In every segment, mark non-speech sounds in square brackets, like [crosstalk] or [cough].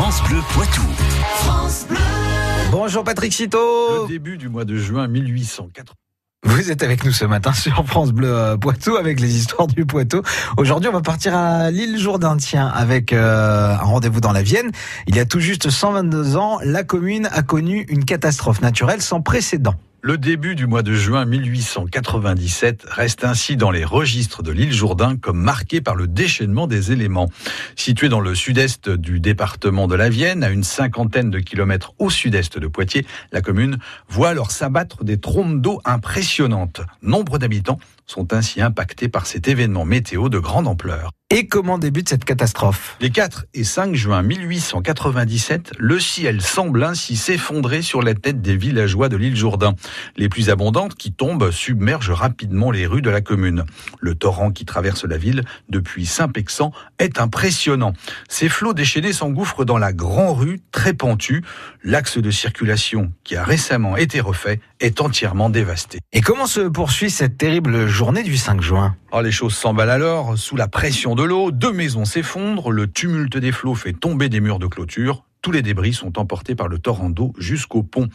France Bleu Poitou. Bonjour Patrick Citeau. Le début du mois de juin 1880. Vous êtes avec nous ce matin [laughs] sur France Bleu euh, Poitou avec les histoires du Poitou. Aujourd'hui, on va partir à l'île Jourdain, tiens, avec euh, un rendez-vous dans la Vienne. Il y a tout juste 122 ans, la commune a connu une catastrophe naturelle sans précédent. Le début du mois de juin 1897 reste ainsi dans les registres de l'île Jourdain comme marqué par le déchaînement des éléments. Située dans le sud-est du département de la Vienne, à une cinquantaine de kilomètres au sud-est de Poitiers, la commune voit alors s'abattre des trompes d'eau impressionnantes. Nombre d'habitants sont ainsi impactés par cet événement météo de grande ampleur. Et comment débute cette catastrophe Les 4 et 5 juin 1897, le ciel semble ainsi s'effondrer sur la tête des villageois de l'île Jourdain. Les plus abondantes qui tombent submergent rapidement les rues de la commune. Le torrent qui traverse la ville depuis Saint-Pexan est impressionnant. Ces flots déchaînés s'engouffrent dans la grande rue très pentue. L'axe de circulation qui a récemment été refait est entièrement dévasté. Et comment se poursuit cette terrible journée du 5 juin? Oh, les choses s'emballent alors, sous la pression de l'eau, deux maisons s'effondrent, le tumulte des flots fait tomber des murs de clôture, tous les débris sont emportés par le torrent d'eau jusqu'au pont.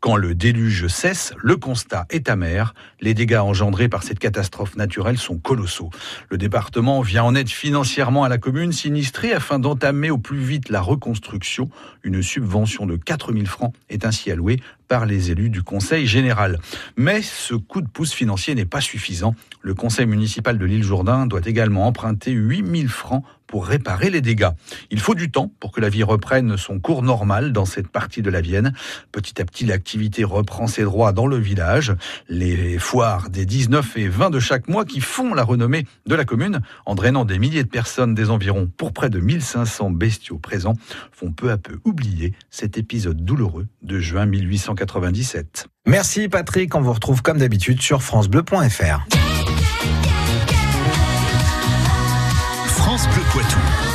Quand le déluge cesse, le constat est amer. Les dégâts engendrés par cette catastrophe naturelle sont colossaux. Le département vient en aide financièrement à la commune sinistrée afin d'entamer au plus vite la reconstruction. Une subvention de 4000 francs est ainsi allouée par les élus du conseil général. Mais ce coup de pouce financier n'est pas suffisant. Le conseil municipal de l'île Jourdain doit également emprunter 8000 francs pour réparer les dégâts. Il faut du temps pour que la vie reprenne son cours normal dans cette partie de la Vienne. Petit à petit, l'activité reprend ses droits dans le village. Les foires des 19 et 20 de chaque mois qui font la renommée de la commune, en drainant des milliers de personnes des environs pour près de 1500 bestiaux présents, font peu à peu oublier cet épisode douloureux de juin 1897. Merci Patrick, on vous retrouve comme d'habitude sur francebleu.fr. Poitou.